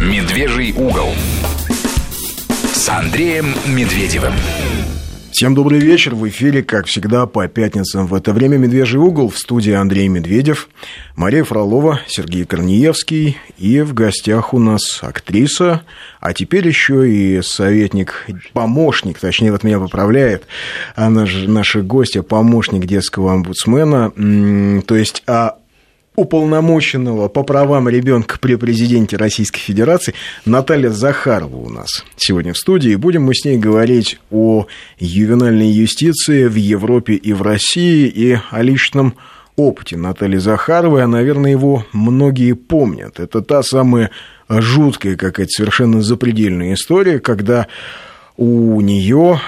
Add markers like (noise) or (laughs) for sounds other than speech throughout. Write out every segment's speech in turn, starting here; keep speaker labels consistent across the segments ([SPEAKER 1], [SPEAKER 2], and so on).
[SPEAKER 1] «Медвежий угол» с Андреем Медведевым.
[SPEAKER 2] Всем добрый вечер. В эфире, как всегда, по пятницам в это время «Медвежий угол» в студии Андрей Медведев, Мария Фролова, Сергей Корнеевский. И в гостях у нас актриса, а теперь еще и советник, помощник, точнее, вот меня поправляет, она же наша гостья, помощник детского омбудсмена, то есть а уполномоченного по правам ребенка при президенте Российской Федерации Наталья Захарова у нас сегодня в студии. Будем мы с ней говорить о ювенальной юстиции в Европе и в России и о личном опыте Натальи Захаровой, а, наверное, его многие помнят. Это та самая жуткая какая-то совершенно запредельная история, когда у нее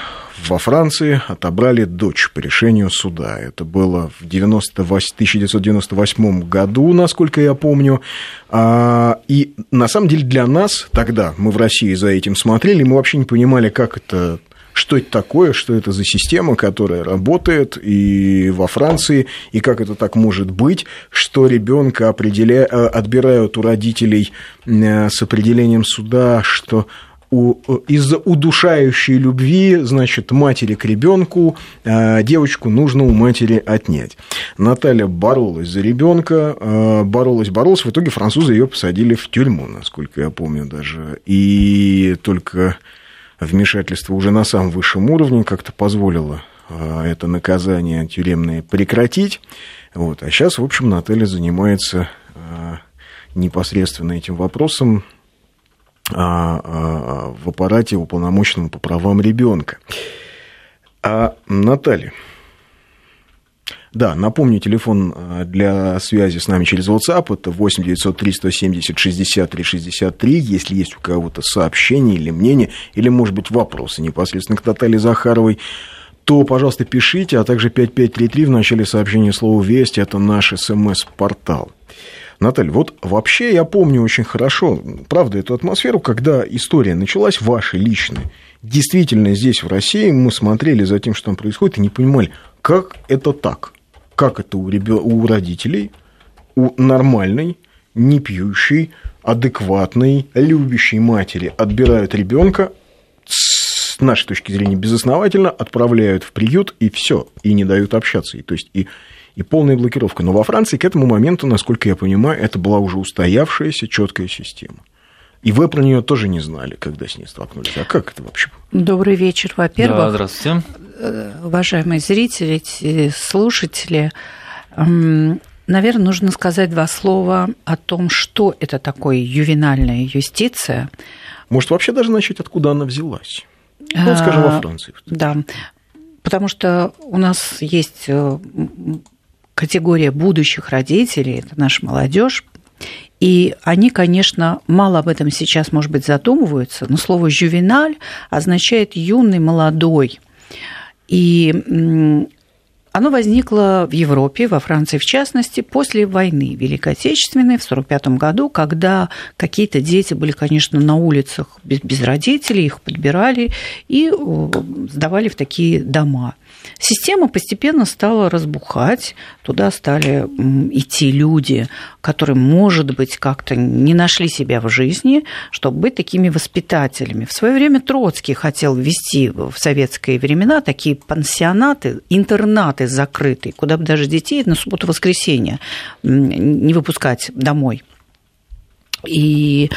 [SPEAKER 2] во Франции отобрали дочь по решению суда. Это было в 98, 1998 году, насколько я помню. А, и на самом деле для нас тогда, мы в России за этим смотрели, мы вообще не понимали, как это что это такое, что это за система, которая работает и во Франции, и как это так может быть, что ребенка определя... отбирают у родителей э, с определением суда, что из-за удушающей любви, значит, матери к ребенку э, девочку нужно у матери отнять. Наталья боролась за ребенка, э, боролась, боролась, в итоге французы ее посадили в тюрьму, насколько я помню даже. И только вмешательство уже на самом высшем уровне как-то позволило э, это наказание тюремное прекратить. Вот. А сейчас, в общем, Наталья занимается непосредственно этим вопросом в аппарате уполномоченного по правам ребенка. А, Наталья, да, напомню, телефон а, для связи с нами через WhatsApp это 8 903 170 63 63. Если есть у кого-то сообщение или мнение, или, может быть, вопросы непосредственно к Наталье Захаровой, то, пожалуйста, пишите, а также 5533 в начале сообщения слова «Весть» – это наш смс-портал. Наталья, вот вообще я помню очень хорошо, правда, эту атмосферу, когда история началась, ваша личная. Действительно, здесь, в России, мы смотрели за тем, что там происходит, и не понимали, как это так, как это у, ребё... у родителей, у нормальной, не пьющей, адекватной, любящей матери отбирают ребенка с нашей точки зрения безосновательно, отправляют в приют и все, и не дают общаться. И, то есть и и полная блокировка. Но во Франции к этому моменту, насколько я понимаю, это была уже устоявшаяся четкая система. И вы про нее тоже не знали, когда с ней столкнулись. А как это вообще?
[SPEAKER 3] Добрый вечер, во-первых.
[SPEAKER 4] Да, здравствуйте.
[SPEAKER 3] Э, уважаемые зрители, слушатели, наверное, нужно сказать два слова о том, что это такое ювенальная юстиция.
[SPEAKER 2] Может, вообще даже начать, откуда она взялась? Ну, скажем, во Франции.
[SPEAKER 3] Да, потому что у нас есть э, категория будущих родителей, это наша молодежь, и они, конечно, мало об этом сейчас, может быть, задумываются, но слово «жювеналь» означает «юный, молодой». И оно возникло в Европе, во Франции в частности, после войны Великой Отечественной в 1945 году, когда какие-то дети были, конечно, на улицах без, без родителей, их подбирали и сдавали в такие дома. Система постепенно стала разбухать, туда стали идти люди, которые, может быть, как-то не нашли себя в жизни, чтобы быть такими воспитателями. В свое время Троцкий хотел ввести в советские времена такие пансионаты, интернаты закрытые, куда бы даже детей на субботу-воскресенье не выпускать домой. И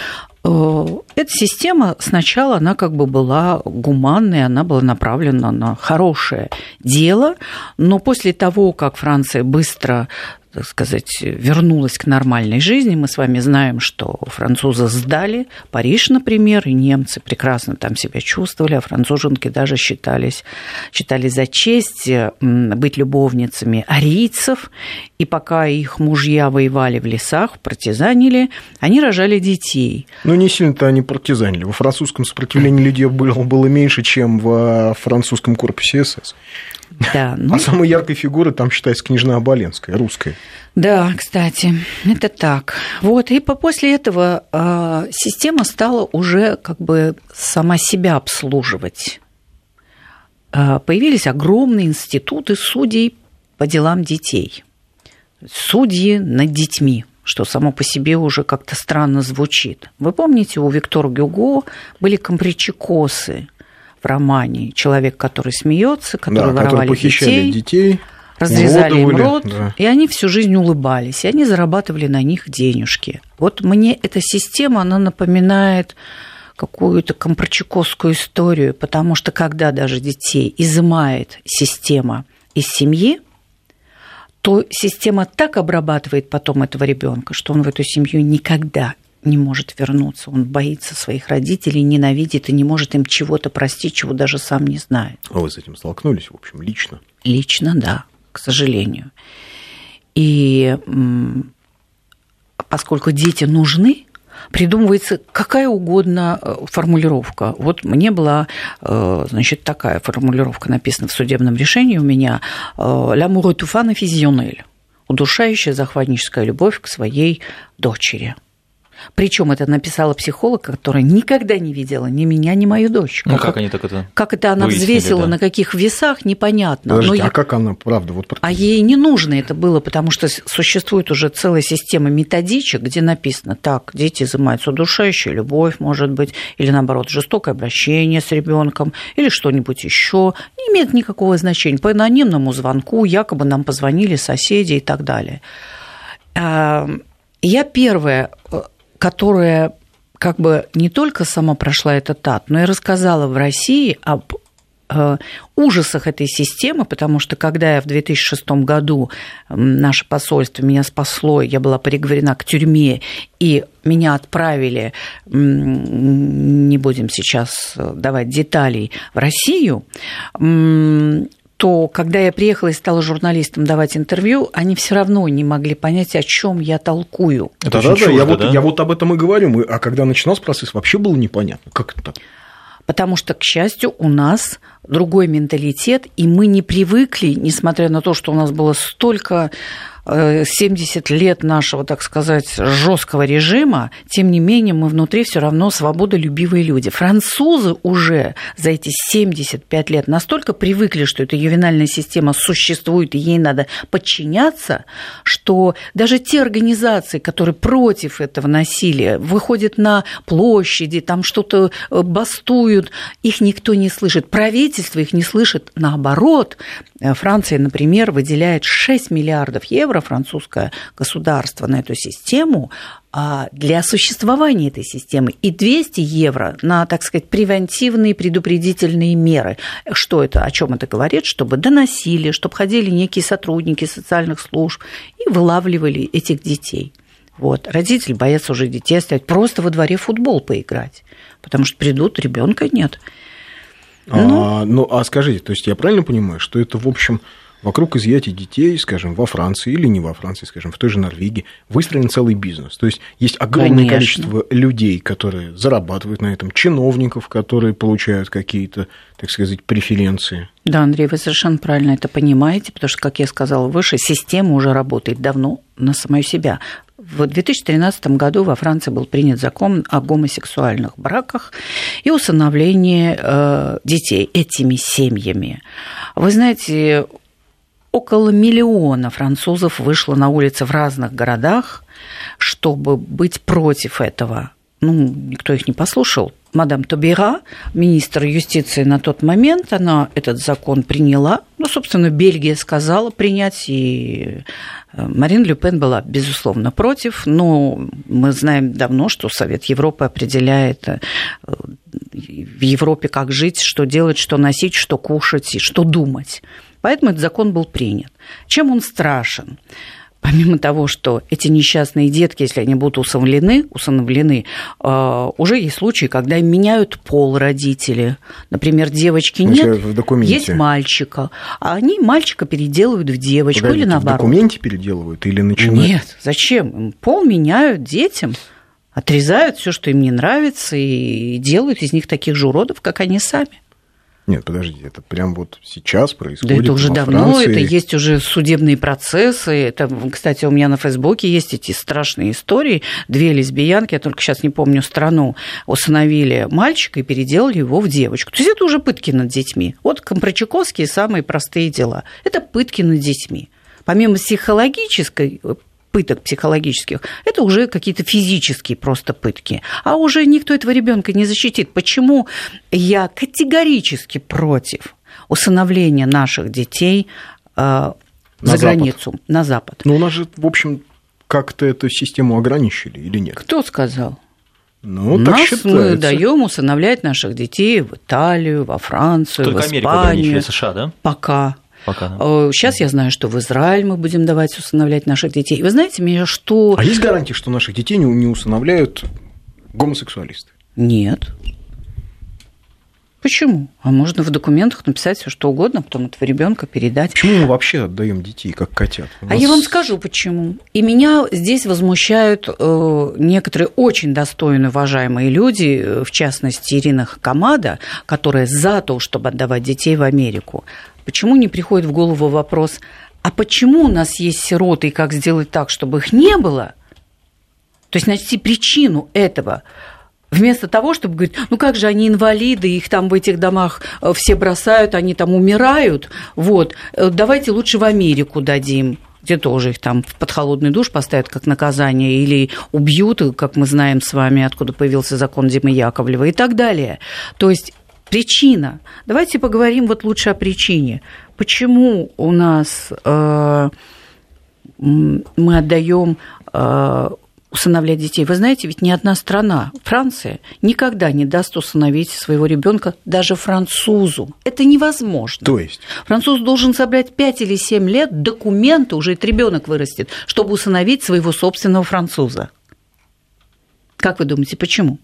[SPEAKER 3] Э, эта система сначала, она как бы была гуманной, она была направлена на хорошее дело, но после того, как Франция быстро так сказать, вернулась к нормальной жизни. Мы с вами знаем, что французы сдали Париж, например, и немцы прекрасно там себя чувствовали, а француженки даже считались, считали за честь быть любовницами арийцев. И пока их мужья воевали в лесах, партизанили, они рожали детей.
[SPEAKER 2] Ну, не сильно-то они партизанили. Во французском сопротивлении людей было, было меньше, чем во французском корпусе СС. Да, ну... А самой яркой фигурой там считается княжна Оболенская, русская.
[SPEAKER 3] Да, кстати, это так. Вот, и после этого э, система стала уже как бы сама себя обслуживать. Э, появились огромные институты судей по делам детей. Судьи над детьми что само по себе уже как-то странно звучит. Вы помните, у Виктора Гюго были компричекосы в романе «Человек, который смеется», который да, воровали
[SPEAKER 2] похищали детей, детей
[SPEAKER 3] разрезали им рот, да. и они всю жизнь улыбались, и они зарабатывали на них денежки. Вот мне эта система, она напоминает какую-то компрочаковскую историю, потому что когда даже детей изымает система из семьи, то система так обрабатывает потом этого ребенка, что он в эту семью никогда не может вернуться. Он боится своих родителей, ненавидит и не может им чего-то простить, чего даже сам не знает.
[SPEAKER 2] А вы с этим столкнулись, в общем, лично?
[SPEAKER 3] Лично, да, к сожалению. И поскольку дети нужны, придумывается какая угодно э, формулировка. Вот мне была, э, значит, такая формулировка написана в судебном решении у меня «L'amour est tout fan удушающая захватническая любовь к своей дочери. Причем это написала психолог, которая никогда не видела ни меня, ни мою дочь.
[SPEAKER 4] Ну, как, как они так это
[SPEAKER 3] Как это она выяснили, взвесила, да. на каких весах, непонятно.
[SPEAKER 2] Подождите, Но а я... как она, правда? Вот...
[SPEAKER 3] А ей не нужно это было, потому что существует уже целая система методичек, где написано, так, дети изымаются удушающая любовь, может быть, или наоборот, жестокое обращение с ребенком, или что-нибудь еще. Не имеет никакого значения. По анонимному звонку якобы нам позвонили соседи и так далее. Я первая э, которая как бы не только сама прошла этот ад, но и рассказала в России об э, ужасах этой системы, потому что когда я в 2006 году наше посольство меня спасло, я была приговорена к тюрьме, и меня отправили, не будем сейчас давать деталей, в Россию, то когда я приехала и стала журналистам давать интервью, они все равно не могли понять, о чем я толкую.
[SPEAKER 2] Это да, да, чуждо, я, да? Вот, я вот об этом и говорю. Мы, а когда начинался процесс, вообще было непонятно. Как это
[SPEAKER 3] Потому что, к счастью, у нас другой менталитет, и мы не привыкли, несмотря на то, что у нас было столько 70 э, лет нашего, так сказать, жесткого режима, тем не менее мы внутри все равно свободолюбивые люди. Французы уже за эти 75 лет настолько привыкли, что эта ювенальная система существует и ей надо подчиняться, что даже те организации, которые против этого насилия, выходят на площади, там что-то э, бастуют, их никто не слышит. Правительство их не слышит. Наоборот, Франция, например, выделяет 6 миллиардов евро евро французское государство на эту систему а, для существования этой системы и 200 евро на, так сказать, превентивные предупредительные меры. Что это, о чем это говорит? Чтобы доносили, чтобы ходили некие сотрудники социальных служб и вылавливали этих детей. Вот. Родители боятся уже детей оставить, просто во дворе футбол поиграть, потому что придут, ребенка нет.
[SPEAKER 2] Ну, а, ну, а скажите, то есть я правильно понимаю, что это, в общем, вокруг изъятия детей, скажем, во Франции или не во Франции, скажем, в той же Норвегии, выстроен целый бизнес. То есть есть огромное Конечно. количество людей, которые зарабатывают на этом, чиновников, которые получают какие-то, так сказать, преференции.
[SPEAKER 3] Да, Андрей, вы совершенно правильно это понимаете, потому что, как я сказала выше, система уже работает давно на самую себя. В 2013 году во Франции был принят закон о гомосексуальных браках и усыновлении э, детей этими семьями. Вы знаете, около миллиона французов вышло на улицы в разных городах, чтобы быть против этого. Ну, никто их не послушал. Мадам Тобера, министр юстиции на тот момент, она этот закон приняла. Ну, собственно, Бельгия сказала принять, и э, Марин Люпен была, безусловно, против, но мы знаем давно, что Совет Европы определяет э, в Европе, как жить, что делать, что носить, что кушать и что думать. Поэтому этот закон был принят. Чем он страшен? Помимо того, что эти несчастные детки, если они будут усыновлены, усыновлены э, уже есть случаи, когда меняют пол родители. Например, девочки нет, в документе. есть мальчика, а они мальчика переделывают в девочку Погодите, или наоборот.
[SPEAKER 2] В документе переделывают или начинают?
[SPEAKER 3] Нет, зачем? Пол меняют детям, отрезают все, что им не нравится, и делают из них таких же уродов, как они сами.
[SPEAKER 2] Нет, подождите, это прям вот сейчас происходит.
[SPEAKER 3] Да это уже давно, Франции. это есть уже судебные процессы. Это, кстати, у меня на Фейсбуке есть эти страшные истории. Две лесбиянки, я только сейчас не помню страну, усыновили мальчика и переделали его в девочку. То есть это уже пытки над детьми. Вот компрочаковские самые простые дела. Это пытки над детьми. Помимо психологической пыток психологических, это уже какие-то физические просто пытки. А уже никто этого ребенка не защитит. Почему я категорически против усыновления наших детей э, на за Запад. границу, на Запад?
[SPEAKER 2] Ну, у нас же, в общем, как-то эту систему ограничили или нет?
[SPEAKER 3] Кто сказал?
[SPEAKER 2] Ну,
[SPEAKER 3] так Нас считается. мы даем усыновлять наших детей в Италию, во Францию,
[SPEAKER 4] Только
[SPEAKER 3] в Испанию.
[SPEAKER 4] Америку США, да?
[SPEAKER 3] Пока. Пока. Сейчас я знаю, что в Израиль мы будем давать усыновлять наших детей. Вы знаете, меня что...
[SPEAKER 2] А есть гарантии, что наших детей не усыновляют гомосексуалисты?
[SPEAKER 3] Нет. Почему? А можно в документах написать все что угодно, потом этого ребенка передать.
[SPEAKER 2] Почему мы вообще отдаем детей, как котят?
[SPEAKER 3] нас... А я вам скажу почему. И меня здесь возмущают э, некоторые очень достойные, уважаемые люди, э, в частности Ирина Хакамада, которая за то, чтобы отдавать детей в Америку. Почему не приходит в голову вопрос, а почему у нас есть сироты и как сделать так, чтобы их не было? То есть найти причину этого. Вместо того, чтобы говорить, ну как же они инвалиды, их там в этих домах э, все бросают, они там умирают, вот, э, давайте лучше в Америку дадим где тоже их там под холодный душ поставят как наказание или убьют, как мы знаем с вами, откуда появился закон Димы Яковлева и так далее. То есть причина. Давайте поговорим вот лучше о причине. Почему у нас э, мы отдаем э, усыновлять детей. Вы знаете, ведь ни одна страна, Франция, никогда не даст усыновить своего ребенка даже французу. Это невозможно.
[SPEAKER 2] То есть?
[SPEAKER 3] Француз должен собрать 5 или 7 лет документы, уже этот ребенок вырастет, чтобы усыновить своего собственного француза. Как вы думаете, почему?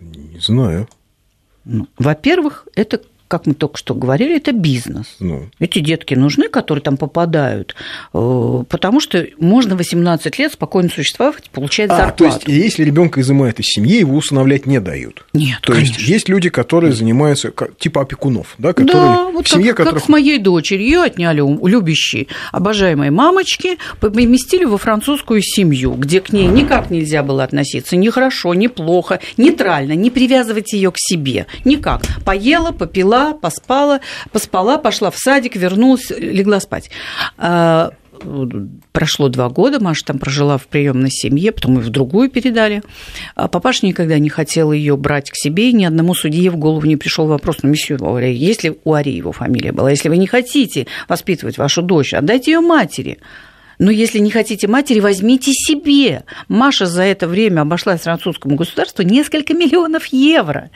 [SPEAKER 2] Не знаю.
[SPEAKER 3] Ну, во-первых, это как мы только что говорили, это бизнес. Ну. Эти детки нужны, которые там попадают, э, потому что можно 18 лет спокойно существовать, получать а, зарплату.
[SPEAKER 2] То есть, если ребенка изымают из семьи, его усыновлять не дают?
[SPEAKER 3] Нет,
[SPEAKER 2] То
[SPEAKER 3] конечно.
[SPEAKER 2] есть, есть люди, которые занимаются типа опекунов, да, которые
[SPEAKER 3] да, вот в семье, как, которых... как с моей дочерью, ее отняли у любящей, обожаемой мамочки, поместили во французскую семью, где к ней никак нельзя было относиться, ни хорошо, ни плохо, нейтрально, не привязывать ее к себе, никак. Поела, попила, легла, поспала, поспала, пошла в садик, вернулась, легла спать а, прошло два года, Маша там прожила в приемной семье, потом и в другую передали. А папаша никогда не хотел ее брать к себе, и ни одному судье в голову не пришел вопрос, ну, месье Лауре, если у Ари его фамилия была, если вы не хотите воспитывать вашу дочь, отдайте ее матери. Но если не хотите матери, возьмите себе. Маша за это время обошлась французскому государству несколько миллионов евро.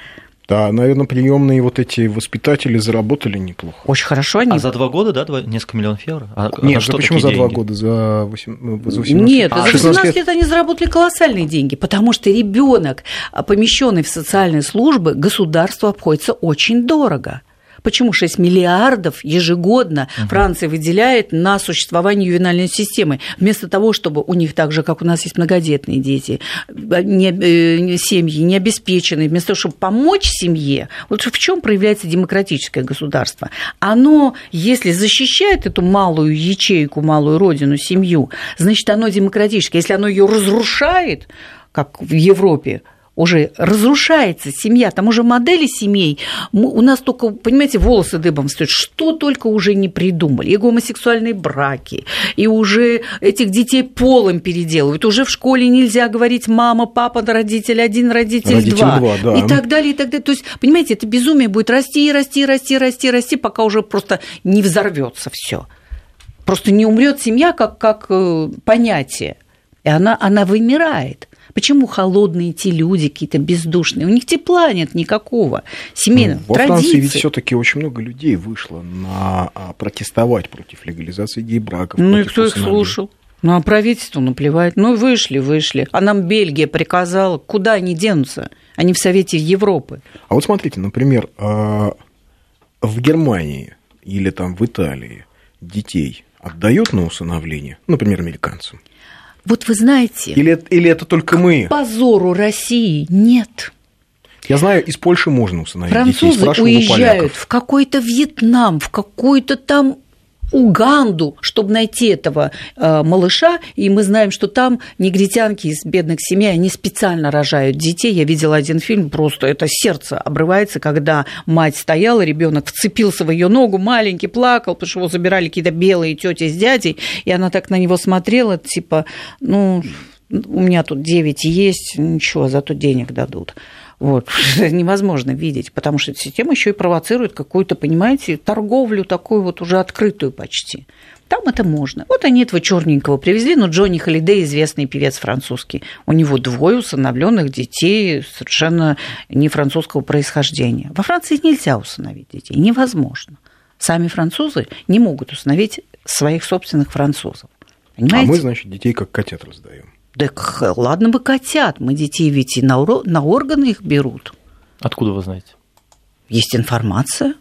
[SPEAKER 2] Да, наверное, приемные вот эти воспитатели заработали неплохо.
[SPEAKER 3] Очень хорошо они.
[SPEAKER 4] А за два года, да, несколько миллионов евро? А,
[SPEAKER 2] Нет, а что почему за два года? За, 8,
[SPEAKER 3] ну, за 18 Нет, а, за 18 лет. лет они заработали колоссальные деньги, потому что ребенок, помещенный в социальные службы, государству обходится очень дорого. Почему 6 миллиардов ежегодно угу. Франция выделяет на существование ювенальной системы, вместо того, чтобы у них так же, как у нас есть многодетные дети, не, э, семьи не обеспеченные, вместо того, чтобы помочь семье, вот в чем проявляется демократическое государство? Оно, если защищает эту малую ячейку, малую родину, семью, значит, оно демократическое. Если оно ее разрушает, как в Европе, уже разрушается семья, там уже модели семей, у нас только, понимаете, волосы дыбом стоят, что только уже не придумали, и гомосексуальные браки, и уже этих детей полом переделывают, уже в школе нельзя говорить мама, папа, родитель один, родитель, родитель два, два да. и так далее, и так далее. То есть, понимаете, это безумие будет расти, расти, расти, расти, расти, пока уже просто не взорвется все. Просто не умрет семья как, как э, понятие, и она, она вымирает. Почему холодные те люди какие-то бездушные? У них тепла нет никакого. Семейного. Ну,
[SPEAKER 2] во традиции. Франции ведь все-таки очень много людей вышло на а, протестовать против легализации гей-браков.
[SPEAKER 3] Ну и кто их слушал? Ну, а правительству наплевать. Ну, вышли, вышли. А нам Бельгия приказала, куда они денутся? Они в Совете Европы.
[SPEAKER 2] А вот смотрите, например, а, в Германии или там в Италии детей отдают на усыновление, например, американцам?
[SPEAKER 3] Вот вы знаете...
[SPEAKER 2] Или, или это только мы?
[SPEAKER 3] позору России нет.
[SPEAKER 2] Я знаю, из Польши можно усыновить
[SPEAKER 3] Французы детей. Французы уезжают в какой-то Вьетнам, в какой-то там Уганду, чтобы найти этого э, малыша, и мы знаем, что там негритянки из бедных семей, они специально рожают детей. Я видела один фильм, просто это сердце обрывается, когда мать стояла, ребенок вцепился в ее ногу, маленький, плакал, потому что его забирали какие-то белые тети с дядей, и она так на него смотрела, типа, ну, у меня тут 9 есть, ничего, зато денег дадут. Вот. (laughs) Невозможно видеть, потому что эта система еще и провоцирует какую-то, понимаете, торговлю такую вот уже открытую почти. Там это можно. Вот они этого черненького привезли, но Джонни Холидей известный певец французский. У него двое усыновленных детей совершенно не французского происхождения. Во Франции нельзя усыновить детей, невозможно. Сами французы не могут усыновить своих собственных французов.
[SPEAKER 2] Понимаете? А мы, значит, детей как котят раздаем.
[SPEAKER 3] Так ладно бы котят, мы детей ведь и на, на органы их берут.
[SPEAKER 4] Откуда вы знаете?
[SPEAKER 3] Есть информация,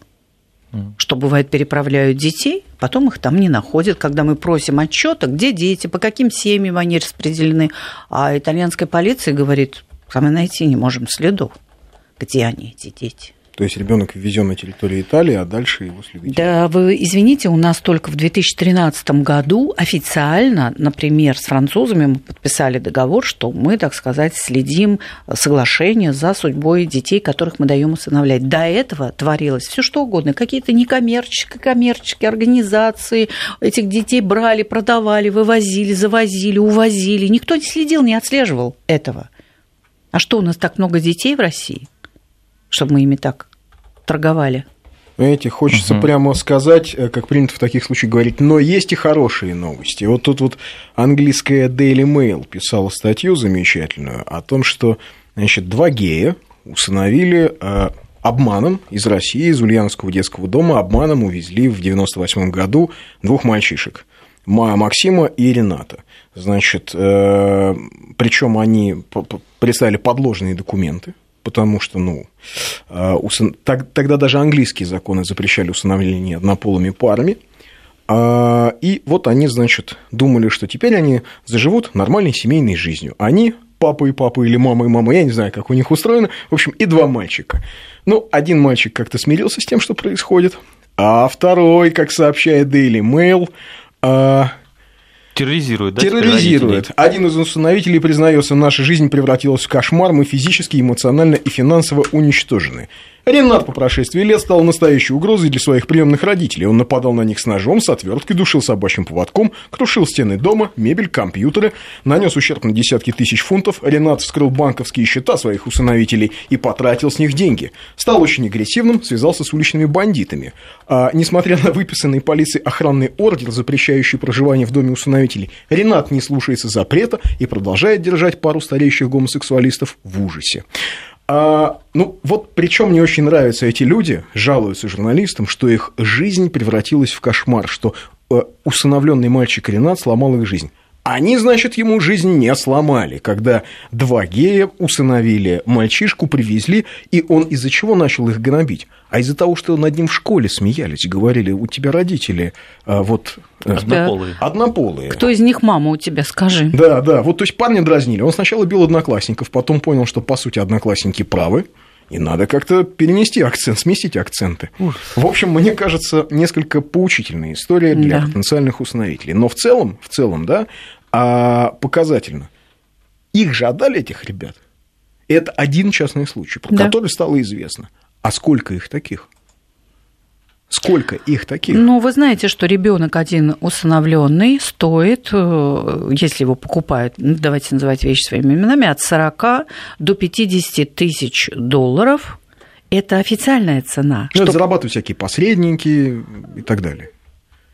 [SPEAKER 3] mm. что бывает переправляют детей, потом их там не находят, когда мы просим отчета, где дети, по каким семьям они распределены, а итальянская полиция говорит, мы найти не можем следов, где они, эти дети.
[SPEAKER 2] То есть ребенок ввезен на территорию Италии, а дальше его следует.
[SPEAKER 3] Да, вы извините, у нас только в 2013 году официально, например, с французами мы подписали договор, что мы, так сказать, следим соглашение за судьбой детей, которых мы даем усыновлять. До этого творилось все что угодно, какие-то некоммерческие, коммерческие организации этих детей брали, продавали, вывозили, завозили, увозили. Никто не следил, не отслеживал этого. А что у нас так много детей в России? Чтобы мы ими так торговали.
[SPEAKER 2] Знаете, хочется угу. прямо сказать, э, как принято в таких случаях говорить, но есть и хорошие новости. Вот тут вот английская Daily Mail писала статью замечательную о том, что значит, два гея усыновили э, обманом из России, из Ульяновского детского дома, обманом увезли в 98 году двух мальчишек. Максима и Рената. Значит, э, причем они представили подложные документы, потому что, ну, а, тогда даже английские законы запрещали усыновление однополыми парами, а, и вот они, значит, думали, что теперь они заживут нормальной семейной жизнью. Они папа и папа или мама и мама, я не знаю, как у них устроено, в общем, и два мальчика. Ну, один мальчик как-то смирился с тем, что происходит, а второй, как сообщает Daily Mail, а,
[SPEAKER 4] Терроризирует, да?
[SPEAKER 2] Терроризирует. Один из установителей признается, наша жизнь превратилась в кошмар, мы физически, эмоционально и финансово уничтожены. Ренат по прошествии лет стал настоящей угрозой для своих приемных родителей. Он нападал на них с ножом, с отверткой, душил собачьим поводком, крушил стены дома, мебель, компьютеры, нанес ущерб на десятки тысяч фунтов. Ренат вскрыл банковские счета своих усыновителей и потратил с них деньги. Стал очень агрессивным, связался с уличными бандитами. А, несмотря на выписанный полицией охранный ордер, запрещающий проживание в доме усыновителей, Ренат не слушается запрета и продолжает держать пару стареющих гомосексуалистов в ужасе. А, ну, вот причем мне очень нравятся эти люди, жалуются журналистам, что их жизнь превратилась в кошмар, что э, усыновленный мальчик Ренат сломал их жизнь. Они, значит, ему жизнь не сломали, когда два гея усыновили мальчишку, привезли, и он из-за чего начал их гнобить? А из-за того, что над ним в школе смеялись, говорили, у тебя родители а, вот...
[SPEAKER 4] Э, однополые.
[SPEAKER 2] Однополые.
[SPEAKER 3] Кто из них мама у тебя, скажи.
[SPEAKER 2] Да, да, вот то есть парня дразнили. Он сначала бил одноклассников, потом понял, что, по сути, одноклассники правы, и надо как-то перенести акцент, сместить акценты. Ух. В общем, мне кажется, несколько поучительная история для да. потенциальных усыновителей. Но в целом, в целом, да, а показательно. Их же отдали, этих ребят. Это один частный случай, про да. который стало известно. А сколько их таких? Сколько их таких?
[SPEAKER 3] Ну, вы знаете, что ребенок один усыновленный стоит, э, если его покупают, ну, давайте называть вещи своими именами, от 40 до 50 тысяч долларов. Это официальная цена.
[SPEAKER 2] Ну, что... зарабатывают всякие посредники и так далее.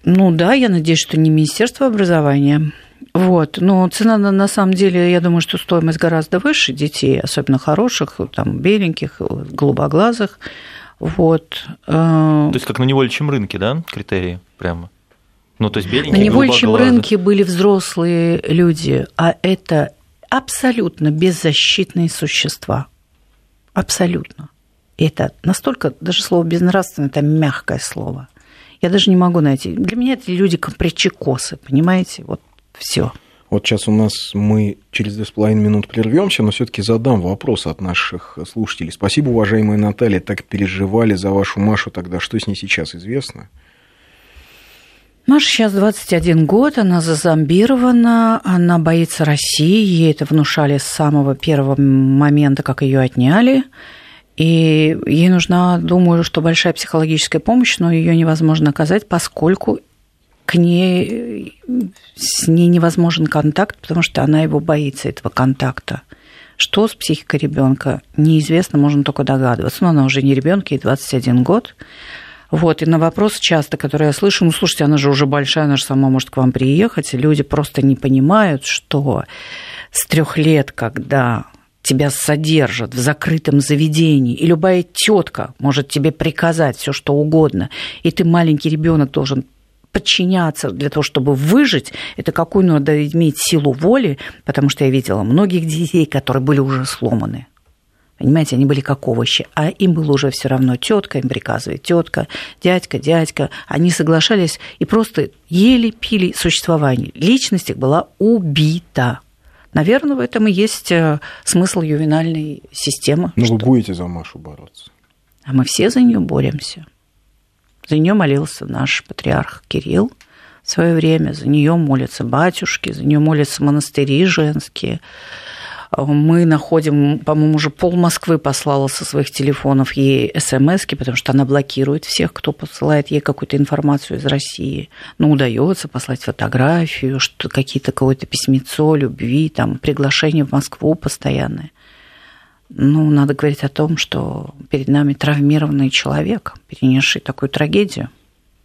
[SPEAKER 3] Ну да, я надеюсь, что не Министерство образования. Вот. Но цена, на самом деле, я думаю, что стоимость гораздо выше детей, особенно хороших, там, беленьких, голубоглазых. Вот.
[SPEAKER 4] Э, то есть как на невольчьем рынке, да, критерии прямо?
[SPEAKER 3] Ну, то есть На невольчьем рынке были взрослые люди, а это абсолютно беззащитные существа. Абсолютно. И это настолько, даже слово безнравственное, это мягкое слово. Я даже не могу найти. Для меня это люди компричекосы, понимаете? Вот все.
[SPEAKER 2] Вот сейчас у нас мы через две с половиной минут прервемся, но все-таки задам вопрос от наших слушателей. Спасибо, уважаемая Наталья, так переживали за вашу Машу тогда. Что с ней сейчас известно?
[SPEAKER 3] Маша сейчас 21 год, она зазомбирована, она боится России, ей это внушали с самого первого момента, как ее отняли. И ей нужна, думаю, что большая психологическая помощь, но ее невозможно оказать, поскольку к ней, с ней невозможен контакт, потому что она его боится, этого контакта. Что с психикой ребенка неизвестно, можно только догадываться. Но она уже не ребенок, ей 21 год. Вот, и на вопрос часто, который я слышу, ну, слушайте, она же уже большая, она же сама может к вам приехать, и люди просто не понимают, что с трех лет, когда тебя содержат в закрытом заведении, и любая тетка может тебе приказать все что угодно, и ты маленький ребенок должен подчиняться для того, чтобы выжить, это какую надо иметь силу воли, потому что я видела многих детей, которые были уже сломаны. Понимаете, они были как овощи, а им было уже все равно тетка, им приказывает тетка, дядька, дядька. Они соглашались и просто ели, пили существование. Личность их была убита. Наверное, в этом и есть э, смысл ювенальной системы.
[SPEAKER 2] Ну, что... вы будете за Машу бороться.
[SPEAKER 3] А мы все за нее боремся. За нее молился наш патриарх Кирилл в свое время, за нее молятся батюшки, за нее молятся монастыри женские. Мы находим, по-моему, уже пол Москвы послала со своих телефонов ей смс потому что она блокирует всех, кто посылает ей какую-то информацию из России. Ну, удается послать фотографию, что какие-то какое-то письмецо любви, там, приглашение в Москву постоянное. Ну, надо говорить о том, что перед нами травмированный человек, перенесший такую трагедию.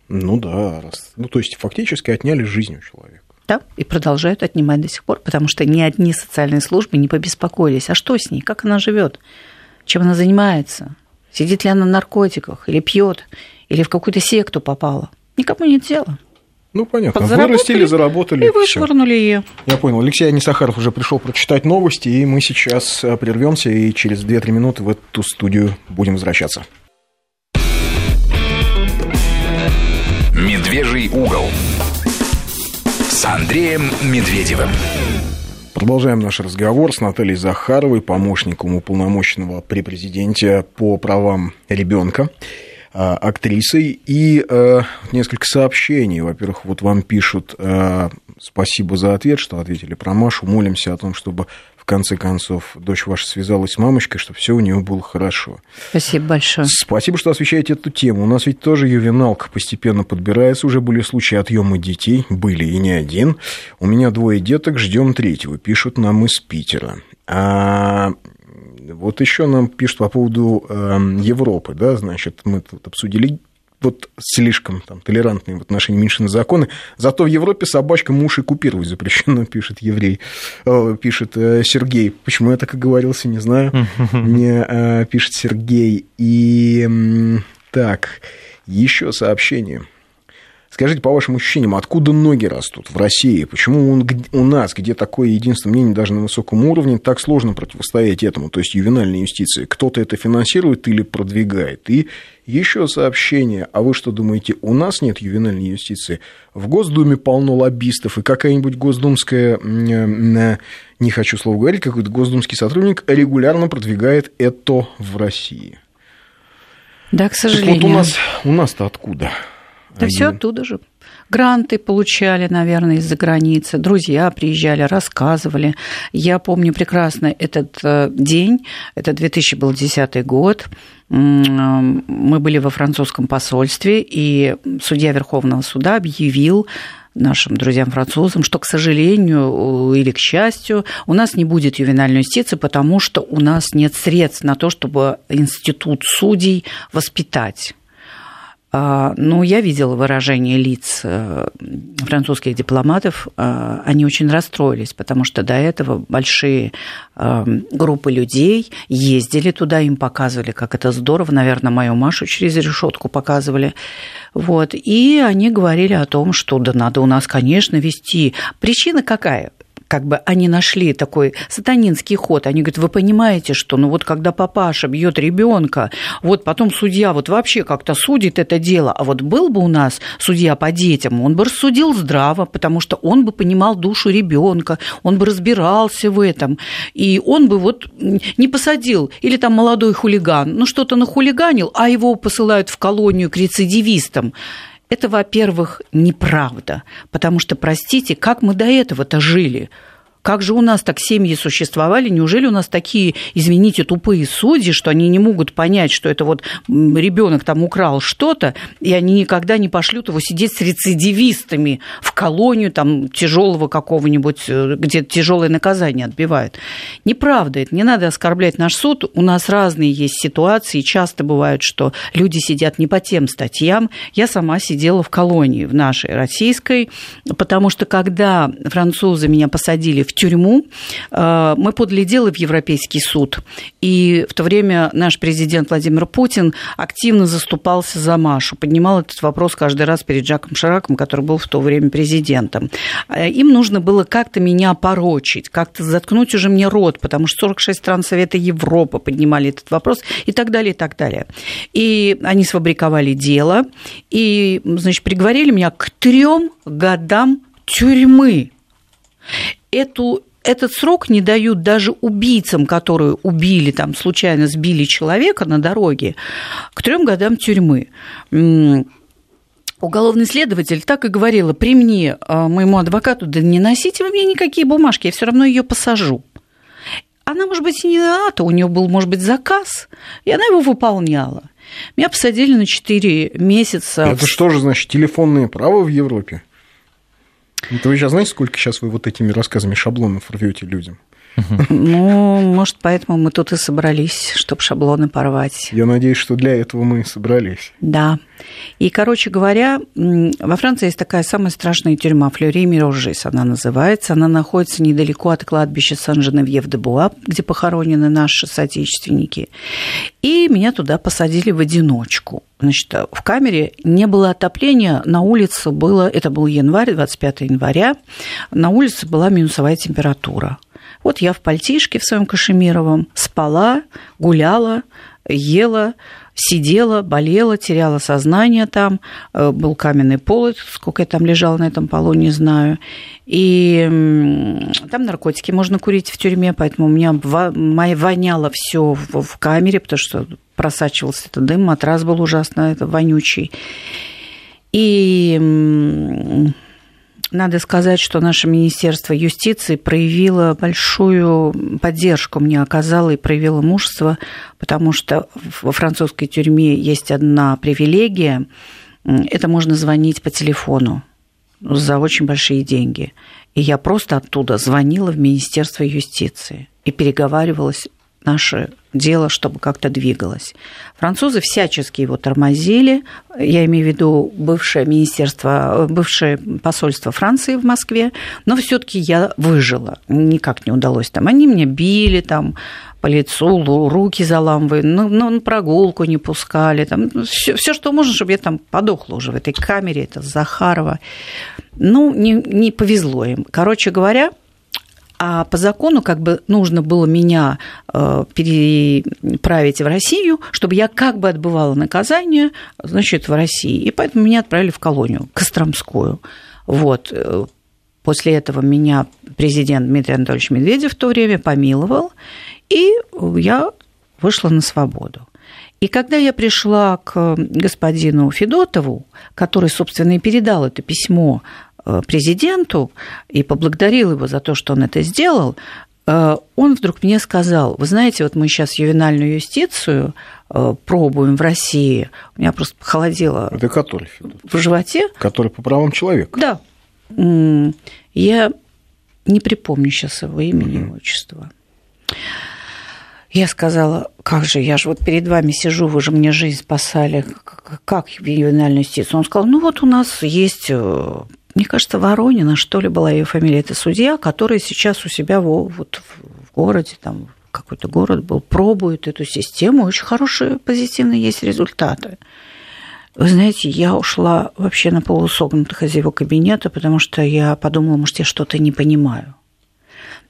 [SPEAKER 2] Ну да, ну то есть фактически отняли жизнь у человека.
[SPEAKER 3] Да, и продолжают отнимать до сих пор, потому что ни одни социальные службы не побеспокоились. А что с ней? Как она живет? Чем она занимается? Сидит ли она на наркотиках? Или пьет? Или в какую-то секту попала? Никому нет дела.
[SPEAKER 2] Ну, понятно. Вырастили, заработали.
[SPEAKER 3] И вышвырнули ее.
[SPEAKER 2] Я понял. Алексей Анисахаров уже пришел прочитать новости, и мы сейчас э, прервемся и через 2-3 минуты в эту студию будем возвращаться.
[SPEAKER 1] Медвежий угол с Андреем Медведевым.
[SPEAKER 2] Продолжаем наш разговор с Натальей Захаровой, помощником уполномоченного при президенте по правам ребенка актрисой. И э, несколько сообщений. Во-первых, вот вам пишут э, спасибо за ответ, что ответили про Машу. Молимся о том, чтобы в конце концов, дочь ваша связалась с мамочкой, чтобы все у нее было хорошо.
[SPEAKER 3] Спасибо большое.
[SPEAKER 2] Спасибо, что освещаете эту тему. У нас ведь тоже ювеналка постепенно подбирается. Уже были случаи отъема детей, были и не один. У меня двое деток, ждем третьего, пишут нам из Питера. А вот еще нам пишут по поводу э, Европы, да, значит, мы тут обсудили вот слишком там, толерантные в отношении меньшинных законы. Зато в Европе собачка муж и купировать запрещено, (laughs) пишет еврей, э, пишет э, Сергей. Почему я так оговорился, не знаю. (laughs) Не э, пишет Сергей. И так, еще сообщение. Скажите, по вашим ощущениям, откуда ноги растут в России? Почему он, у нас, где такое единственное мнение даже на высоком уровне, так сложно противостоять этому, то есть ювенальной юстиции? Кто-то это финансирует или продвигает? И еще сообщение. А вы что думаете, у нас нет ювенальной юстиции? В Госдуме полно лоббистов, и какая-нибудь госдумская, не хочу слова говорить, какой-то госдумский сотрудник регулярно продвигает это в России.
[SPEAKER 3] Да, к сожалению.
[SPEAKER 2] Так вот у нас, у нас-то откуда?
[SPEAKER 3] Да все оттуда же. Гранты получали, наверное, из-за границы. Друзья приезжали, рассказывали. Я помню прекрасно этот э, день. Это 2010 год. Мы были во французском посольстве, и судья Верховного суда объявил нашим друзьям-французам, что, к сожалению или к счастью, у нас не будет ювенальной юстиции, потому что у нас нет средств на то, чтобы институт судей воспитать. А, ну, я видела выражение лиц э, французских дипломатов. А, они очень расстроились, потому что до этого большие э, группы людей ездили туда, им показывали, как это здорово. Наверное, мою Машу через решетку показывали. Вот. И они говорили о том, что да надо у нас, конечно, вести. Причина какая? Как бы они нашли такой сатанинский ход. Они говорят, вы понимаете, что ну вот когда папаша бьет ребенка, вот потом судья вот вообще как-то судит это дело, а вот был бы у нас судья по детям, он бы рассудил здраво, потому что он бы понимал душу ребенка, он бы разбирался в этом, и он бы вот не посадил, или там молодой хулиган, ну что-то нахулиганил, а его посылают в колонию к рецидивистам Это, во-первых, неправда, потому что, простите, как мы до этого-то жили? Как же у нас так семьи существовали? Неужели у нас такие, извините, тупые судьи, что они не могут понять, что это вот ребенок там украл что-то, и они никогда не пошлют его сидеть с рецидивистами в колонию там тяжелого какого-нибудь, э, где тяжелое наказание отбивают. Неправда, это не надо оскорблять наш суд. У нас разные есть ситуации. Часто бывает, что люди сидят не по тем статьям. Я сама сидела в колонии в нашей российской, потому что когда французы меня посадили в тюрьму. Э, мы подали дело в Европейский суд. И в то время наш президент Владимир Путин активно заступался за Машу, поднимал этот вопрос каждый раз перед Жаком Шираком, который был в то время президентом. Э, им нужно было как-то меня порочить, как-то заткнуть уже мне рот, потому что 46 стран Совета Европы поднимали этот вопрос и так далее, и так далее. И они сфабриковали дело и, значит, приговорили меня к трем годам тюрьмы эту этот срок не дают даже убийцам, которые убили, там, случайно сбили человека на дороге, к трем годам тюрьмы. Уголовный следователь так и говорила при мне, а, моему адвокату, да не носите вы мне никакие бумажки, я все равно ее посажу. Она, может быть, и не виновата, у нее был, может быть, заказ, и она его выполняла. Меня посадили на 4 месяца.
[SPEAKER 2] Это что же значит телефонные права в Европе? Это вы сейчас знаете, сколько сейчас вы вот этими рассказами шаблонов рвете людям?
[SPEAKER 3] Ну, может, поэтому мы тут и собрались, чтобы шаблоны порвать.
[SPEAKER 2] Я надеюсь, что для этого мы и собрались.
[SPEAKER 3] Да. И, короче говоря, во Франции есть такая самая страшная тюрьма, Флюри Мирожис она называется. Она находится недалеко от кладбища Сан-Женевьев-де-Буа, где похоронены наши соотечественники. И меня туда посадили в одиночку. Значит, в камере не было отопления, на улице было, это был январь, 25 января, на улице была минусовая температура. Вот я в пальтишке в своем кашемировом спала, гуляла, ела, сидела, болела, теряла сознание там, э, был каменный пол, сколько я там лежала на этом полу, не знаю. И там наркотики можно курить в тюрьме, поэтому у меня воняло все в камере, потому что просачивался этот дым, матрас был ужасно это вонючий. И надо сказать, что наше Министерство юстиции проявило большую поддержку, мне оказало и проявило мужество, потому что во французской тюрьме есть одна привилегия, это можно звонить по телефону за очень большие деньги. И я просто оттуда звонила в Министерство юстиции и переговаривалась наше дело, чтобы как-то двигалось. Французы всячески его тормозили. Я имею в виду бывшее министерство, бывшее посольство Франции в Москве, но все-таки я выжила. Никак не удалось там. Они меня били там по лицу, руки заламывали, ну, ну, на прогулку не пускали, там, все, все, что можно, чтобы я там подохла уже в этой камере, это Захарова. Ну, не, не повезло им. Короче говоря, а по закону как бы нужно было меня э, переправить в Россию, чтобы я как бы отбывала наказание, значит, в России. И поэтому меня отправили в колонию, Костромскую. Вот. После этого меня президент Дмитрий Анатольевич Медведев в то время помиловал, и я вышла на свободу. И когда я пришла к господину Федотову, который, собственно, и передал это письмо Э, президенту и поблагодарил его за то, что он это сделал, э, он вдруг мне сказал, вы знаете, вот мы сейчас ювенальную юстицию э, пробуем в России, у меня просто похолодело
[SPEAKER 2] это который,
[SPEAKER 3] в животе.
[SPEAKER 2] Который по правам человека.
[SPEAKER 3] Да. Я не припомню сейчас его имени и отчества. Я сказала, как же, я же вот перед вами сижу, вы же мне жизнь спасали, как ювенальную юстицию? Он сказал, ну вот у нас есть мне кажется, Воронина, что ли, была ее фамилия, это судья, который сейчас у себя вот в городе, там какой-то город был, пробует эту систему, очень хорошие, позитивные есть результаты. Вы знаете, я ушла вообще на полусогнутых из его кабинета, потому что я подумала, может, я что-то не понимаю.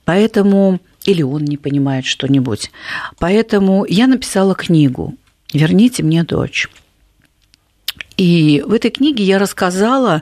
[SPEAKER 3] Поэтому, или он не понимает что-нибудь. Поэтому я написала книгу «Верните мне дочь». И в этой книге я рассказала,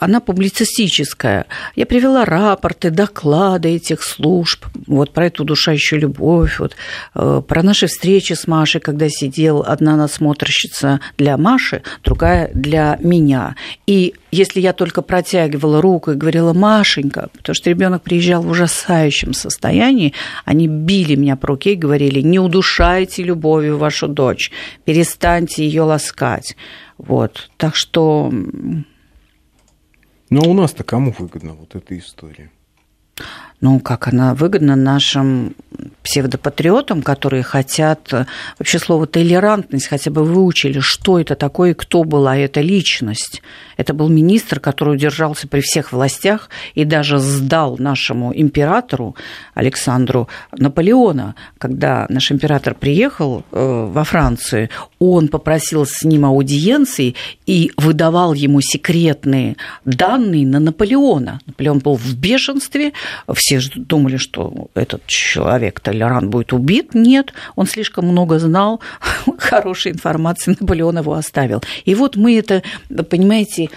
[SPEAKER 3] она публицистическая. Я привела рапорты, доклады этих служб, вот про эту душающую любовь, вот, э, про наши встречи с Машей, когда сидел одна насмотрщица для Маши, другая для меня. И если я только протягивала руку и говорила Машенька, потому что ребенок приезжал в ужасающем состоянии, они били меня по руке и говорили, не удушайте любовью вашу дочь, перестаньте ее ласкать. Вот, так что...
[SPEAKER 2] Но у нас-то кому выгодна вот эта история?
[SPEAKER 3] Ну, как она выгодна нашим псевдопатриотам, которые хотят вообще слово толерантность хотя бы выучили, что это такое и кто была эта личность. Это был министр, который удержался при всех властях и даже сдал нашему императору Александру Наполеона. Когда наш император приехал э, во Францию, он попросил с ним аудиенции и выдавал ему секретные данные на Наполеона. Наполеон был в бешенстве, все думали, что этот человек, Толеран, будет убит. Нет, он слишком много знал, (laughs) хорошей информации Наполеон его оставил. И вот мы это, понимаете,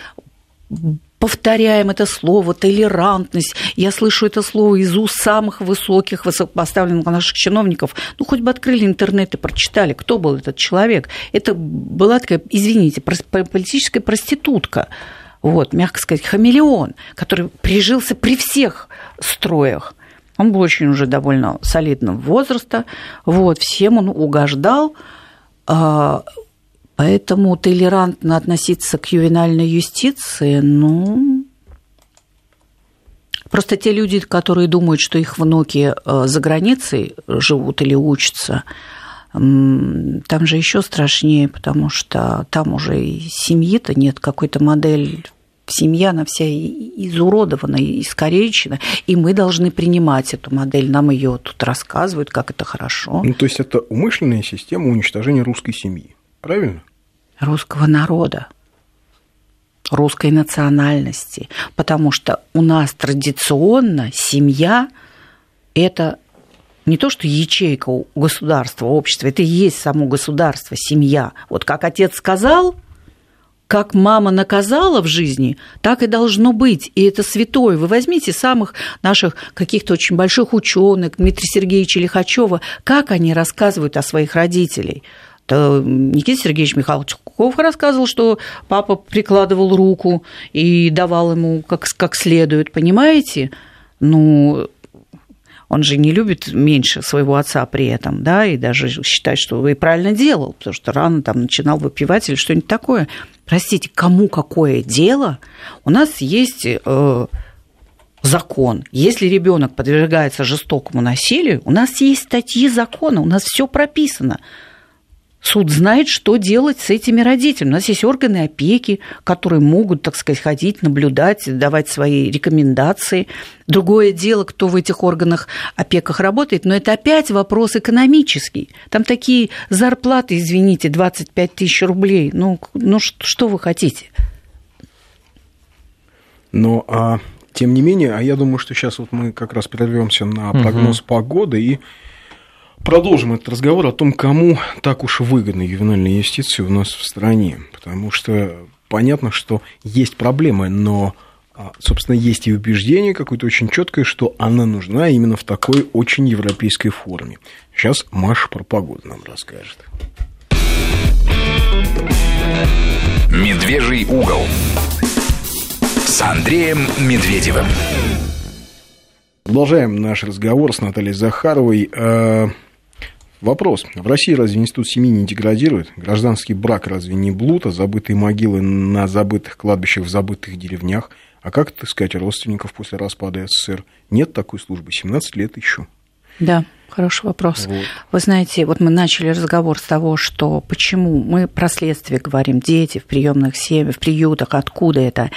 [SPEAKER 3] повторяем это слово, толерантность. Я слышу это слово из уст самых высоких, высокопоставленных наших чиновников. Ну, хоть бы открыли интернет и прочитали, кто был этот человек. Это была такая, извините, политическая проститутка. Вот, мягко сказать, хамелеон, который прижился при всех строях. Он был очень уже довольно солидного возраста. Вот, всем он угождал. А, Поэтому толерантно относиться к ювенальной юстиции, ну, Просто те люди, которые думают, что их внуки э, за границей живут или учатся, там же еще страшнее, потому что там уже и семьи-то нет, какой-то модель семья, она вся изуродована, искоречена, и мы должны принимать эту модель. Нам ее тут рассказывают, как это хорошо.
[SPEAKER 2] Ну, то есть это умышленная система уничтожения русской семьи, правильно?
[SPEAKER 3] русского народа, русской национальности, потому что у нас традиционно семья – это не то, что ячейка у государства, общества, это и есть само государство, семья. Вот как отец сказал, как мама наказала в жизни, так и должно быть. И это святое. Вы возьмите самых наших каких-то очень больших ученых, Дмитрия Сергеевича Лихачева, как они рассказывают о своих родителях. Никита Сергеевич Михалков рассказывал, что папа прикладывал руку и давал ему как, как следует, понимаете? Ну, он же не любит меньше своего отца при этом, да, и даже считает, что и правильно делал, потому что рано там начинал выпивать или что-нибудь такое. Простите, кому какое дело? У нас есть э, закон. Если ребенок подвергается жестокому насилию, у нас есть статьи закона, у нас все прописано суд знает, что делать с этими родителями. У нас есть органы опеки, которые могут, так сказать, ходить, наблюдать, давать свои рекомендации. Другое дело, кто в этих органах опеках работает, но это опять вопрос экономический. Там такие зарплаты, извините, 25 тысяч рублей. Ну, ну что вы хотите?
[SPEAKER 2] Ну, а тем не менее, а я думаю, что сейчас вот мы как раз прервемся на прогноз угу. погоды и Продолжим этот разговор о том, кому так уж выгодны ювенальные инвестиции у нас в стране. Потому что понятно, что есть проблемы, но, а, собственно, есть и убеждение какое-то очень четкое, что она нужна именно в такой очень европейской форме. Сейчас Маша про погоду нам расскажет.
[SPEAKER 1] Медвежий угол с Андреем Медведевым.
[SPEAKER 2] Продолжаем наш разговор с Натальей Захаровой. Вопрос. В России разве институт семьи не деградирует? Гражданский брак разве не блуд, а забытые могилы на забытых кладбищах в забытых деревнях? А как отыскать родственников после распада СССР? Нет такой службы, 17 лет еще.
[SPEAKER 3] Да, хороший вопрос. Вот. Вы знаете, вот мы начали разговор с того, что почему мы про следствие говорим, дети в приемных семьях, в приютах, откуда это.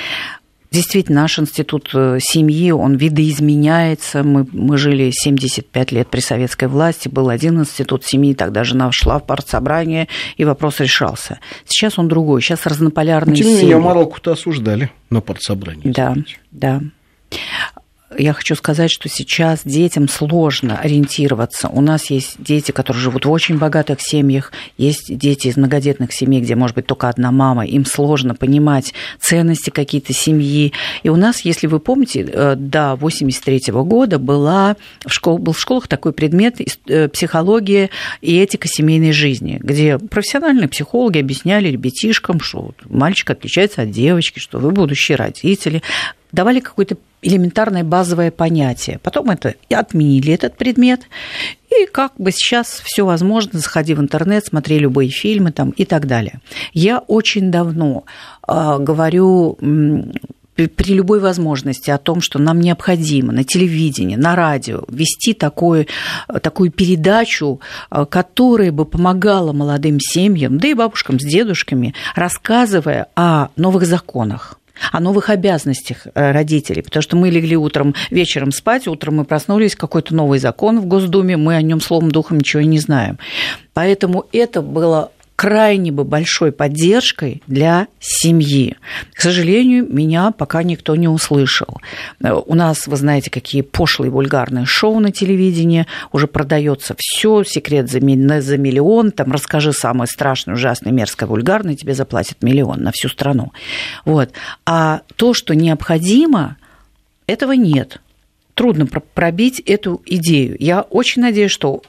[SPEAKER 3] Действительно, наш институт э, семьи, он видоизменяется. Мы, мы жили 75 лет при советской власти, был один институт семьи, тогда жена шла в партсобрание, и вопрос решался. Сейчас он другой, сейчас разнополярный.
[SPEAKER 2] Тем не менее, Маралку-то осуждали на партсобрании.
[SPEAKER 3] Да, да. Я хочу сказать, что сейчас детям сложно ориентироваться. У нас есть дети, которые живут в очень богатых семьях, есть дети из многодетных семей, где может быть только одна мама, им сложно понимать ценности какие-то семьи. И у нас, если вы помните, э, до 83 года была в школ, был в школах такой предмет э, психология и этика семейной жизни, где профессиональные психологи объясняли ребятишкам, что мальчик отличается от девочки, что вы будущие родители, давали какой-то элементарное базовое понятие. Потом это и отменили этот предмет. И как бы сейчас все возможно, заходи в интернет, смотри любые фильмы там, и так далее. Я очень давно э, говорю при любой возможности о том, что нам необходимо на телевидении, на радио вести такую, такую передачу, а, которая бы помогала молодым семьям, да и бабушкам с дедушками, рассказывая о новых законах о новых обязанностях э, родителей, потому что мы легли утром, вечером спать, утром мы проснулись, какой-то новый закон в Госдуме, мы о нем словом духом ничего не знаем. Поэтому это было крайне бы большой поддержкой для семьи. К сожалению, меня пока никто не услышал. У нас, вы знаете, какие пошлые вульгарные шоу на телевидении, уже продается все, секрет за, за миллион, там расскажи самое страшное, ужасное, мерзкое, вульгарное, тебе заплатят миллион на всю страну. Вот. А то, что необходимо, этого нет трудно пробить эту идею. Я очень надеюсь, что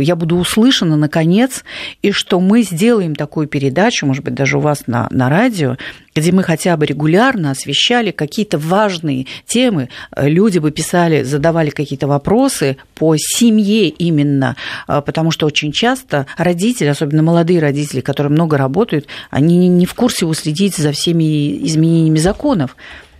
[SPEAKER 3] я буду услышана наконец, и что мы сделаем такую передачу, может быть, даже у вас на, на радио, где мы хотя бы регулярно освещали какие-то важные темы, люди бы писали, задавали какие-то вопросы по семье именно, а, потому что очень часто родители, особенно молодые родители, которые много работают, они не в курсе уследить за всеми изменениями законов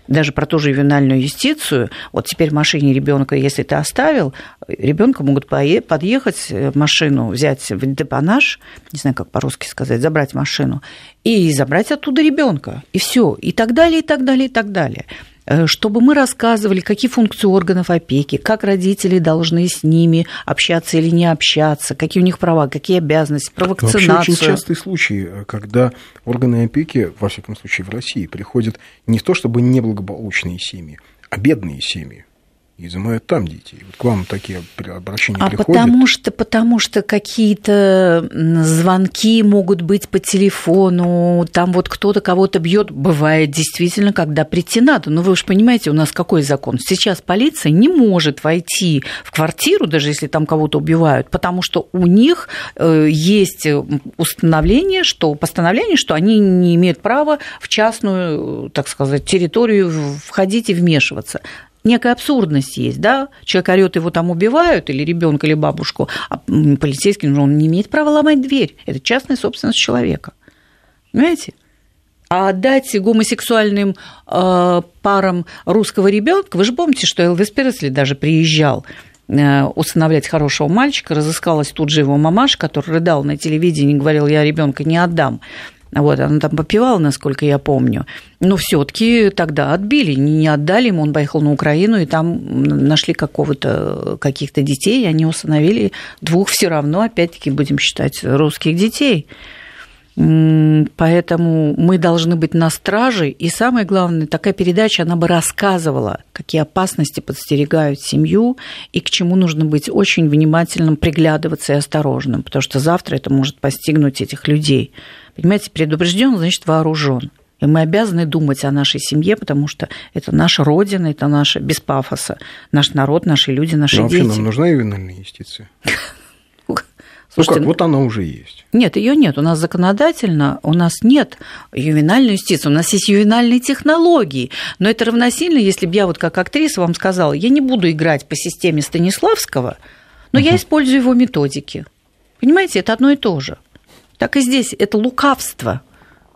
[SPEAKER 3] даже про ту же ювенальную юстицию, вот теперь в машине ребенка, если ты оставил, ребенка могут подъехать в машину, взять в депанаж, не знаю, как по-русски сказать, забрать машину, и забрать оттуда ребенка, и все, и так далее, и так далее, и так далее. Э, чтобы мы рассказывали, какие функции органов опеки, как родители должны с ними общаться или не общаться, какие у них права, какие обязанности, про вакцинацию.
[SPEAKER 2] Вообще очень частый случай, э, когда органы опеки, во всяком случае в России, приходят не то чтобы неблагополучные семьи, а бедные семьи и изымают там детей. Вот к вам такие обращения
[SPEAKER 3] а
[SPEAKER 2] приходят?
[SPEAKER 3] Потому что, потому что какие-то звонки могут быть по телефону, там вот кто-то кого-то бьет. Бывает действительно, когда прийти надо. Но вы уж понимаете, у нас какой закон? Сейчас полиция не может войти в квартиру, даже если там кого-то убивают, потому что у них э, есть установление, что, постановление, что они не имеют права в частную, так сказать, территорию входить и вмешиваться некая абсурдность есть, да, человек орет, его там убивают, или ребенка, или бабушку, а полицейский, ну, он не имеет права ломать дверь, это частная собственность человека, понимаете? А отдать гомосексуальным э, парам русского ребенка, вы же помните, что Элвис Пресли даже приезжал э, усыновлять хорошего мальчика, разыскалась тут же его мамаша, который рыдал на телевидении и говорил, я ребенка не отдам. Вот, она там попивала, насколько я помню. Но все-таки тогда отбили, не отдали ему, он поехал на Украину, и там нашли какого-то, каких-то детей, и они установили двух все равно, опять-таки, будем считать, русских детей. Поэтому мы должны быть на страже. И самое главное, такая передача, она бы рассказывала, какие опасности подстерегают семью и к чему нужно быть очень внимательным, приглядываться и осторожным, потому что завтра это может постигнуть этих людей. Понимаете, предупрежден, значит вооружен. И мы обязаны думать о нашей семье, потому что это наша родина, это наша без пафоса, наш народ, наши люди, наши
[SPEAKER 2] Но
[SPEAKER 3] дети.
[SPEAKER 2] Вообще нам нужна ювенальная юстиция? (laughs) Слушайте, ну как, вот она уже есть.
[SPEAKER 3] Нет, ее нет. У нас законодательно, у нас нет ювенальной юстиции, у нас есть ювенальные технологии. Но это равносильно, если бы я вот как актриса вам сказала, я не буду играть по системе Станиславского, но uh-huh. я использую его методики. Понимаете, это одно и то же. Так и здесь это лукавство.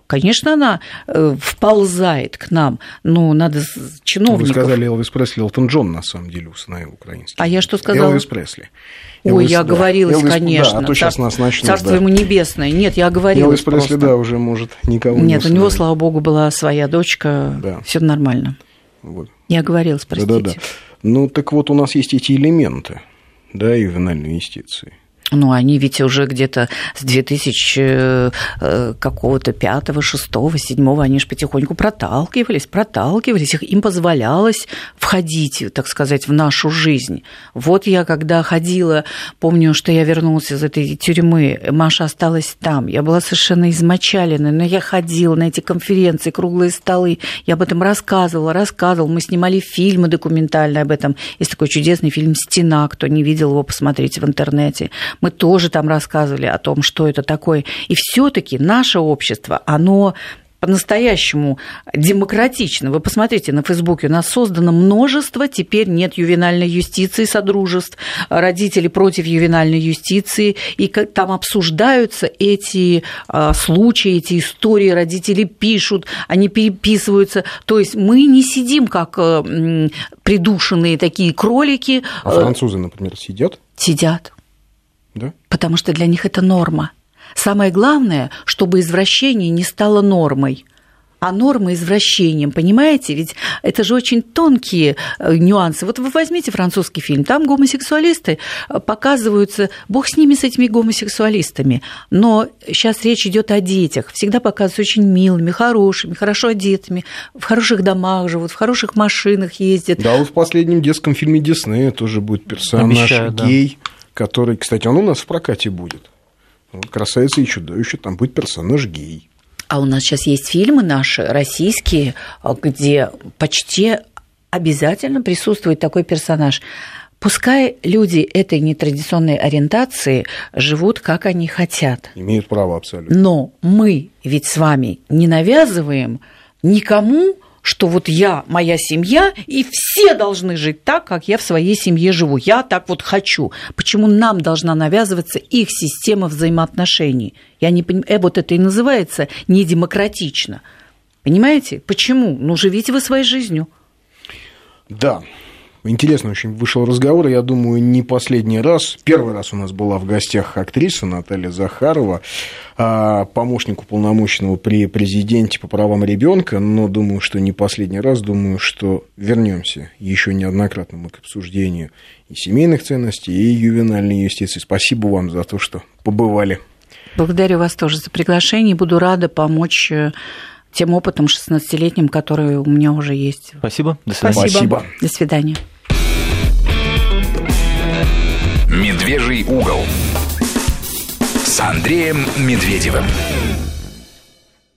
[SPEAKER 3] Конечно, она э, вползает к нам, но надо чиновников...
[SPEAKER 2] Вы сказали Элвис Пресли, Элтон Джон, на самом деле, установил украинский.
[SPEAKER 3] А я что сказала?
[SPEAKER 2] Элвис Пресли.
[SPEAKER 3] Ой, Элвис, я да. оговорилась, Элвис, конечно. Да,
[SPEAKER 2] а то сейчас нас начнут.
[SPEAKER 3] Царство да. ему небесное. Нет, я оговорилась
[SPEAKER 2] Элвис Пресли, да, уже может никого
[SPEAKER 3] Нет,
[SPEAKER 2] не
[SPEAKER 3] у него, слава богу, была своя дочка, да. все нормально. Вот. Я оговорилась, простите.
[SPEAKER 2] Да-да-да. Ну, так вот, у нас есть эти элементы, да, ювенальной юстиции.
[SPEAKER 3] Ну, они ведь уже где-то с 2000 э, какого-то пятого, шестого, седьмого, они же потихоньку проталкивались, проталкивались, им позволялось входить, так сказать, в нашу жизнь. Вот я, когда ходила, помню, что я вернулась из этой тюрьмы, Маша осталась там, я была совершенно измочалена, но я ходила на эти конференции, круглые столы, я об этом рассказывала, рассказывала, мы снимали фильмы документальные об этом. Есть такой чудесный фильм «Стена», кто не видел его, посмотрите в интернете мы тоже там рассказывали о том, что это такое. И все-таки наше общество, оно по-настоящему демократично. Вы посмотрите, на Фейсбуке у нас создано множество, теперь нет ювенальной юстиции содружеств, родители против ювенальной юстиции, и там обсуждаются эти а, случаи, эти истории, родители пишут, они переписываются. То есть мы не сидим как придушенные такие кролики.
[SPEAKER 2] А французы, например, сидят?
[SPEAKER 3] Сидят.
[SPEAKER 2] Да?
[SPEAKER 3] Потому что для них это норма. Самое главное, чтобы извращение не стало нормой а норма извращением, понимаете? Ведь это же очень тонкие э, нюансы. Вот вы возьмите французский фильм, там гомосексуалисты э, показываются, бог с ними, с этими гомосексуалистами, но сейчас речь идет о детях, всегда показываются очень милыми, хорошими, хорошо одетыми, в хороших домах живут, в хороших машинах ездят.
[SPEAKER 2] Да, вот в последнем детском фильме Диснея тоже будет персонаж Обещаю, гей. Да который, кстати, он у нас в прокате будет. Вот «Красавица и чудовище», там будет персонаж гей.
[SPEAKER 3] А у нас сейчас есть фильмы наши, российские, где почти обязательно присутствует такой персонаж. Пускай люди этой нетрадиционной ориентации живут, как они хотят.
[SPEAKER 2] Имеют право абсолютно.
[SPEAKER 3] Но мы ведь с вами не навязываем никому что вот я, моя семья, и все должны жить так, как я в своей семье живу. Я так вот хочу. Почему нам должна навязываться их система взаимоотношений? Я не понимаю, э, вот это и называется недемократично. Понимаете? Почему? Ну, живите вы своей жизнью.
[SPEAKER 2] Да, Интересно очень вышел разговор, я думаю, не последний раз. Первый раз у нас была в гостях актриса Наталья Захарова, а, помощник уполномоченного при президенте по правам ребенка, но думаю, что не последний раз, думаю, что вернемся еще неоднократно мы к обсуждению и семейных ценностей, и ювенальной юстиции. Спасибо вам за то, что побывали.
[SPEAKER 3] Благодарю вас тоже за приглашение. Буду рада помочь э, тем опытом 16-летним, который у меня уже есть.
[SPEAKER 4] Спасибо. До свидания.
[SPEAKER 3] Спасибо. До свидания.
[SPEAKER 1] Медвежий угол с Андреем Медведевым.